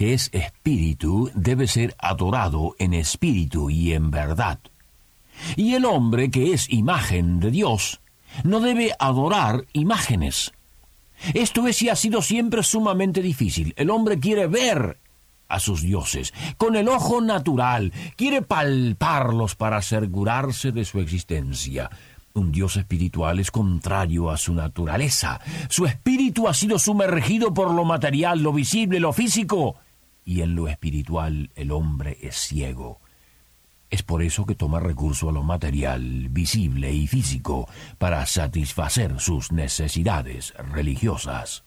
que es espíritu, debe ser adorado en espíritu y en verdad. Y el hombre que es imagen de Dios, no debe adorar imágenes. Esto es y ha sido siempre sumamente difícil. El hombre quiere ver a sus dioses con el ojo natural, quiere palparlos para asegurarse de su existencia. Un Dios espiritual es contrario a su naturaleza. Su espíritu ha sido sumergido por lo material, lo visible, lo físico y en lo espiritual el hombre es ciego. Es por eso que toma recurso a lo material, visible y físico para satisfacer sus necesidades religiosas.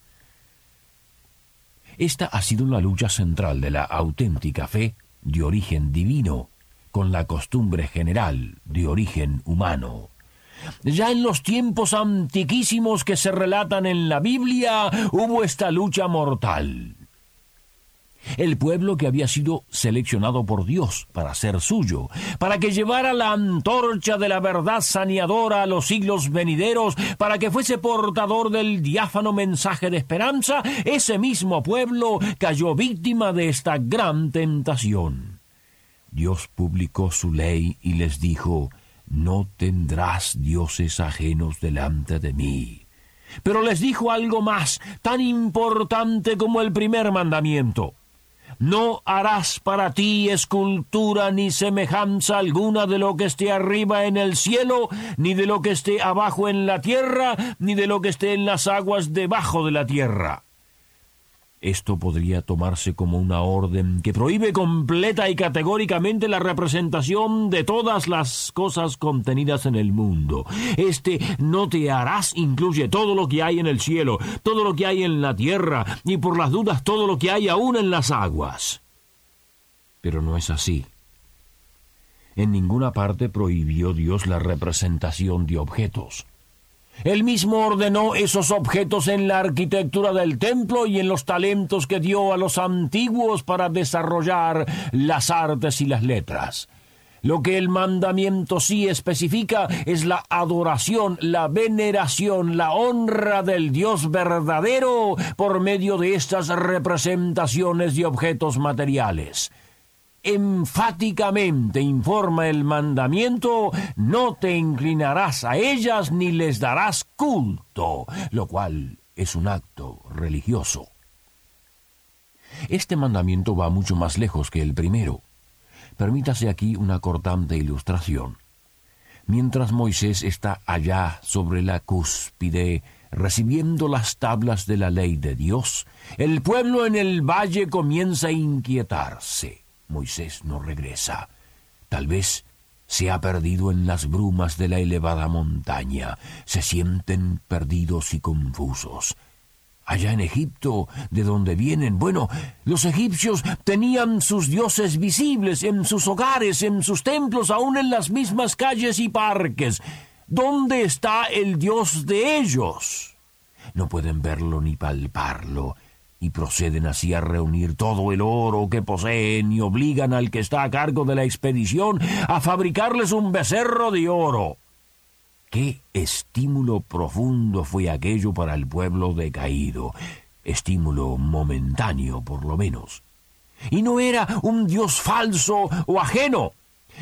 Esta ha sido la lucha central de la auténtica fe de origen divino con la costumbre general de origen humano. Ya en los tiempos antiquísimos que se relatan en la Biblia hubo esta lucha mortal. El pueblo que había sido seleccionado por Dios para ser suyo, para que llevara la antorcha de la verdad saneadora a los siglos venideros, para que fuese portador del diáfano mensaje de esperanza, ese mismo pueblo cayó víctima de esta gran tentación. Dios publicó su ley y les dijo, No tendrás dioses ajenos delante de mí. Pero les dijo algo más, tan importante como el primer mandamiento. No harás para ti escultura ni semejanza alguna de lo que esté arriba en el cielo, ni de lo que esté abajo en la tierra, ni de lo que esté en las aguas debajo de la tierra. Esto podría tomarse como una orden que prohíbe completa y categóricamente la representación de todas las cosas contenidas en el mundo. Este no te harás incluye todo lo que hay en el cielo, todo lo que hay en la tierra, y por las dudas todo lo que hay aún en las aguas. Pero no es así. En ninguna parte prohibió Dios la representación de objetos. Él mismo ordenó esos objetos en la arquitectura del templo y en los talentos que dio a los antiguos para desarrollar las artes y las letras. Lo que el mandamiento sí especifica es la adoración, la veneración, la honra del Dios verdadero por medio de estas representaciones de objetos materiales enfáticamente informa el mandamiento, no te inclinarás a ellas ni les darás culto, lo cual es un acto religioso. Este mandamiento va mucho más lejos que el primero. Permítase aquí una cortante ilustración. Mientras Moisés está allá sobre la cúspide, recibiendo las tablas de la ley de Dios, el pueblo en el valle comienza a inquietarse. Moisés no regresa. Tal vez se ha perdido en las brumas de la elevada montaña. Se sienten perdidos y confusos. Allá en Egipto, de donde vienen, bueno, los egipcios tenían sus dioses visibles en sus hogares, en sus templos, aún en las mismas calles y parques. ¿Dónde está el dios de ellos? No pueden verlo ni palparlo y proceden así a reunir todo el oro que poseen y obligan al que está a cargo de la expedición a fabricarles un becerro de oro. Qué estímulo profundo fue aquello para el pueblo decaído, estímulo momentáneo por lo menos. Y no era un dios falso o ajeno.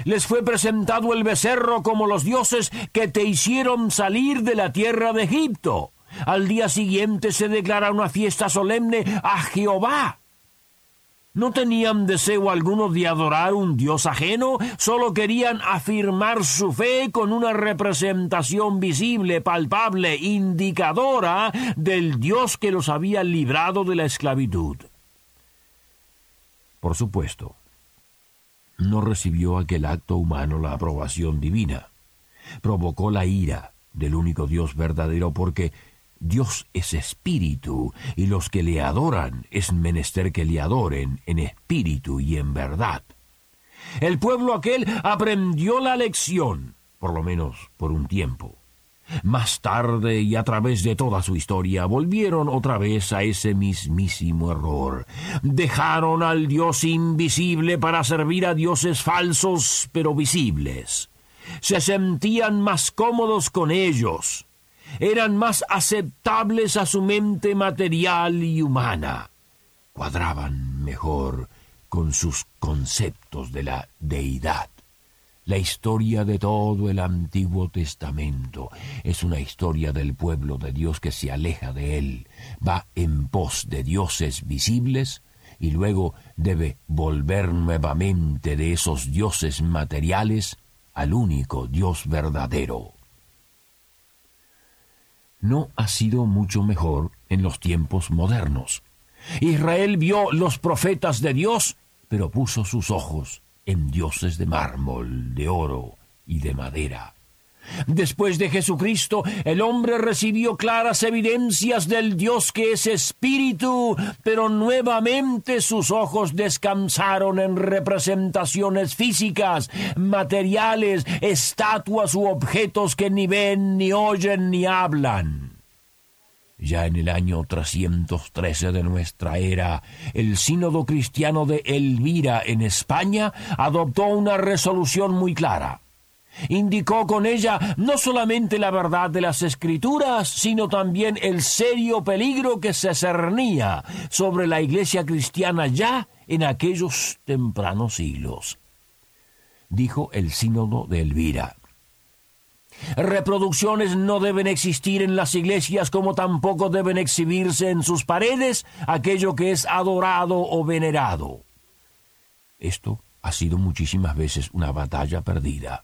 Les fue presentado el becerro como los dioses que te hicieron salir de la tierra de Egipto. Al día siguiente se declara una fiesta solemne a Jehová. No tenían deseo alguno de adorar un Dios ajeno, solo querían afirmar su fe con una representación visible, palpable, indicadora del Dios que los había librado de la esclavitud. Por supuesto, no recibió aquel acto humano la aprobación divina. Provocó la ira del único Dios verdadero porque Dios es espíritu, y los que le adoran es menester que le adoren en espíritu y en verdad. El pueblo aquel aprendió la lección, por lo menos por un tiempo. Más tarde y a través de toda su historia volvieron otra vez a ese mismísimo error. Dejaron al Dios invisible para servir a dioses falsos pero visibles. Se sentían más cómodos con ellos. Eran más aceptables a su mente material y humana. Cuadraban mejor con sus conceptos de la deidad. La historia de todo el Antiguo Testamento es una historia del pueblo de Dios que se aleja de él, va en pos de dioses visibles y luego debe volver nuevamente de esos dioses materiales al único Dios verdadero. No ha sido mucho mejor en los tiempos modernos. Israel vio los profetas de Dios, pero puso sus ojos en dioses de mármol, de oro y de madera. Después de Jesucristo, el hombre recibió claras evidencias del Dios que es espíritu, pero nuevamente sus ojos descansaron en representaciones físicas, materiales, estatuas u objetos que ni ven, ni oyen, ni hablan. Ya en el año 313 de nuestra era, el sínodo cristiano de Elvira en España adoptó una resolución muy clara. Indicó con ella no solamente la verdad de las escrituras, sino también el serio peligro que se cernía sobre la iglesia cristiana ya en aquellos tempranos siglos. Dijo el sínodo de Elvira. Reproducciones no deben existir en las iglesias como tampoco deben exhibirse en sus paredes aquello que es adorado o venerado. Esto ha sido muchísimas veces una batalla perdida.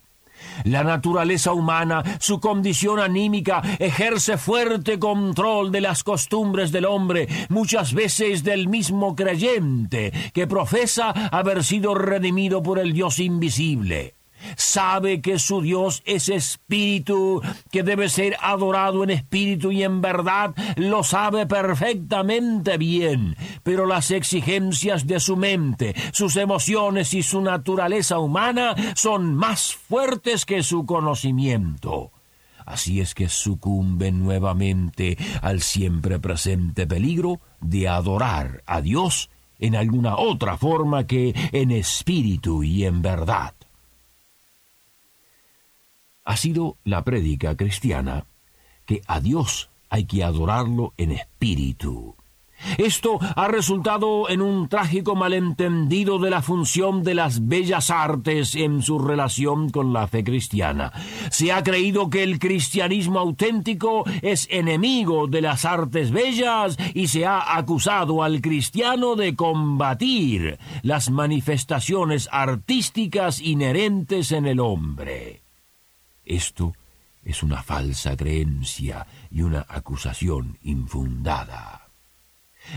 La naturaleza humana, su condición anímica, ejerce fuerte control de las costumbres del hombre, muchas veces del mismo creyente, que profesa haber sido redimido por el Dios invisible sabe que su Dios es espíritu, que debe ser adorado en espíritu y en verdad, lo sabe perfectamente bien, pero las exigencias de su mente, sus emociones y su naturaleza humana son más fuertes que su conocimiento. Así es que sucumbe nuevamente al siempre presente peligro de adorar a Dios en alguna otra forma que en espíritu y en verdad ha sido la prédica cristiana que a Dios hay que adorarlo en espíritu. Esto ha resultado en un trágico malentendido de la función de las bellas artes en su relación con la fe cristiana. Se ha creído que el cristianismo auténtico es enemigo de las artes bellas y se ha acusado al cristiano de combatir las manifestaciones artísticas inherentes en el hombre. Esto es una falsa creencia y una acusación infundada.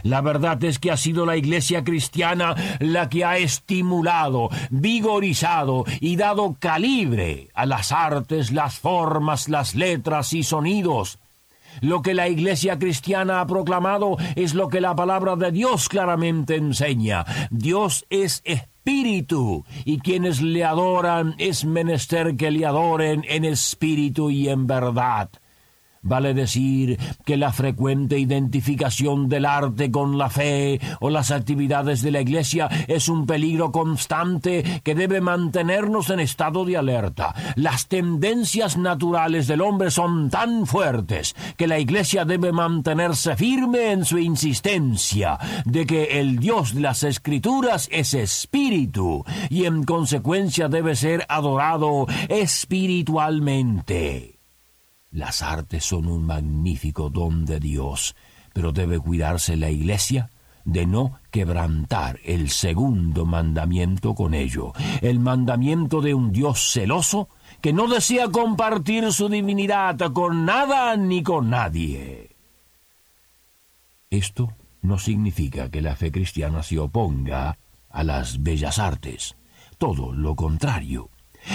La verdad es que ha sido la Iglesia cristiana la que ha estimulado, vigorizado y dado calibre a las artes, las formas, las letras y sonidos. Lo que la Iglesia cristiana ha proclamado es lo que la palabra de Dios claramente enseña. Dios es espíritu, y quienes le adoran es menester que le adoren en espíritu y en verdad. Vale decir que la frecuente identificación del arte con la fe o las actividades de la Iglesia es un peligro constante que debe mantenernos en estado de alerta. Las tendencias naturales del hombre son tan fuertes que la Iglesia debe mantenerse firme en su insistencia de que el Dios de las Escrituras es espíritu y en consecuencia debe ser adorado espiritualmente. Las artes son un magnífico don de Dios, pero debe cuidarse la Iglesia de no quebrantar el segundo mandamiento con ello, el mandamiento de un Dios celoso que no desea compartir su divinidad con nada ni con nadie. Esto no significa que la fe cristiana se oponga a las bellas artes, todo lo contrario.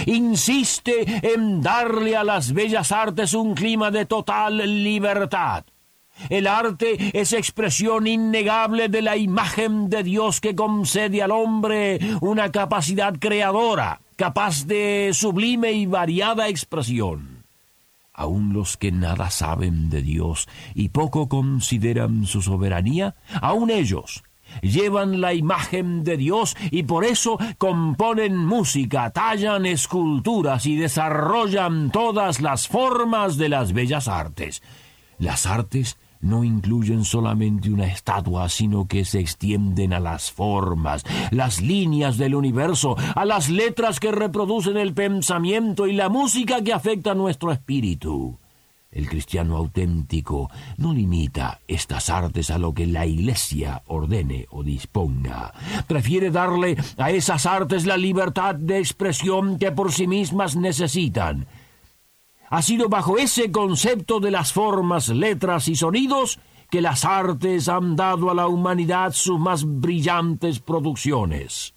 Insiste en darle a las bellas artes un clima de total libertad. El arte es expresión innegable de la imagen de Dios que concede al hombre una capacidad creadora, capaz de sublime y variada expresión. Aun los que nada saben de Dios y poco consideran su soberanía, aun ellos llevan la imagen de Dios y por eso componen música, tallan esculturas y desarrollan todas las formas de las bellas artes. Las artes no incluyen solamente una estatua, sino que se extienden a las formas, las líneas del universo, a las letras que reproducen el pensamiento y la música que afecta a nuestro espíritu. El cristiano auténtico no limita estas artes a lo que la Iglesia ordene o disponga. Prefiere darle a esas artes la libertad de expresión que por sí mismas necesitan ha sido bajo ese concepto de las formas, letras y sonidos que las artes han dado a la humanidad sus más brillantes producciones.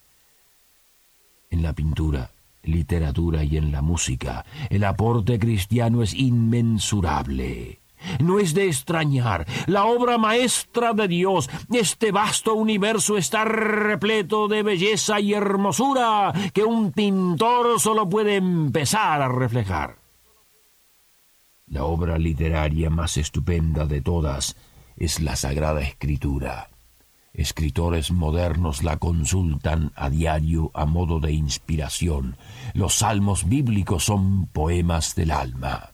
En la pintura, literatura y en la música, el aporte cristiano es inmensurable. No es de extrañar, la obra maestra de Dios, este vasto universo está repleto de belleza y hermosura que un pintor solo puede empezar a reflejar. La obra literaria más estupenda de todas es la Sagrada Escritura. Escritores modernos la consultan a diario a modo de inspiración. Los salmos bíblicos son poemas del alma.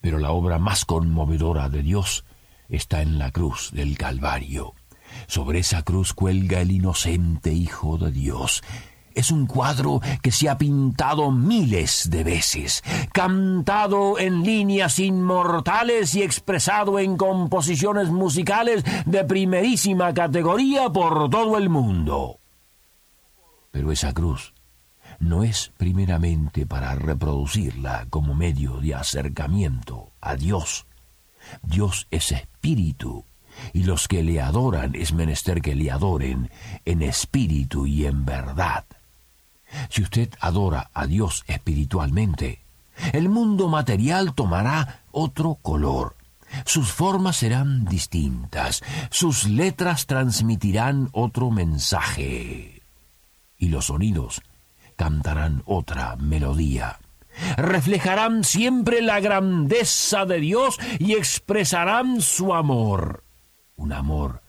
Pero la obra más conmovedora de Dios está en la cruz del Calvario. Sobre esa cruz cuelga el inocente Hijo de Dios, es un cuadro que se ha pintado miles de veces, cantado en líneas inmortales y expresado en composiciones musicales de primerísima categoría por todo el mundo. Pero esa cruz no es primeramente para reproducirla como medio de acercamiento a Dios. Dios es espíritu, y los que le adoran es menester que le adoren en espíritu y en verdad. Si usted adora a Dios espiritualmente, el mundo material tomará otro color. Sus formas serán distintas, sus letras transmitirán otro mensaje y los sonidos cantarán otra melodía. Reflejarán siempre la grandeza de Dios y expresarán su amor, un amor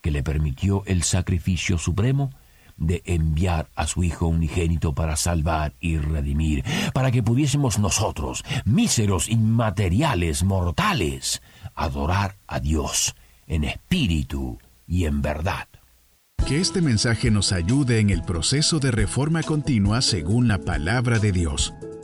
que le permitió el sacrificio supremo de enviar a su Hijo unigénito para salvar y redimir, para que pudiésemos nosotros, míseros inmateriales mortales, adorar a Dios en espíritu y en verdad. Que este mensaje nos ayude en el proceso de reforma continua según la palabra de Dios.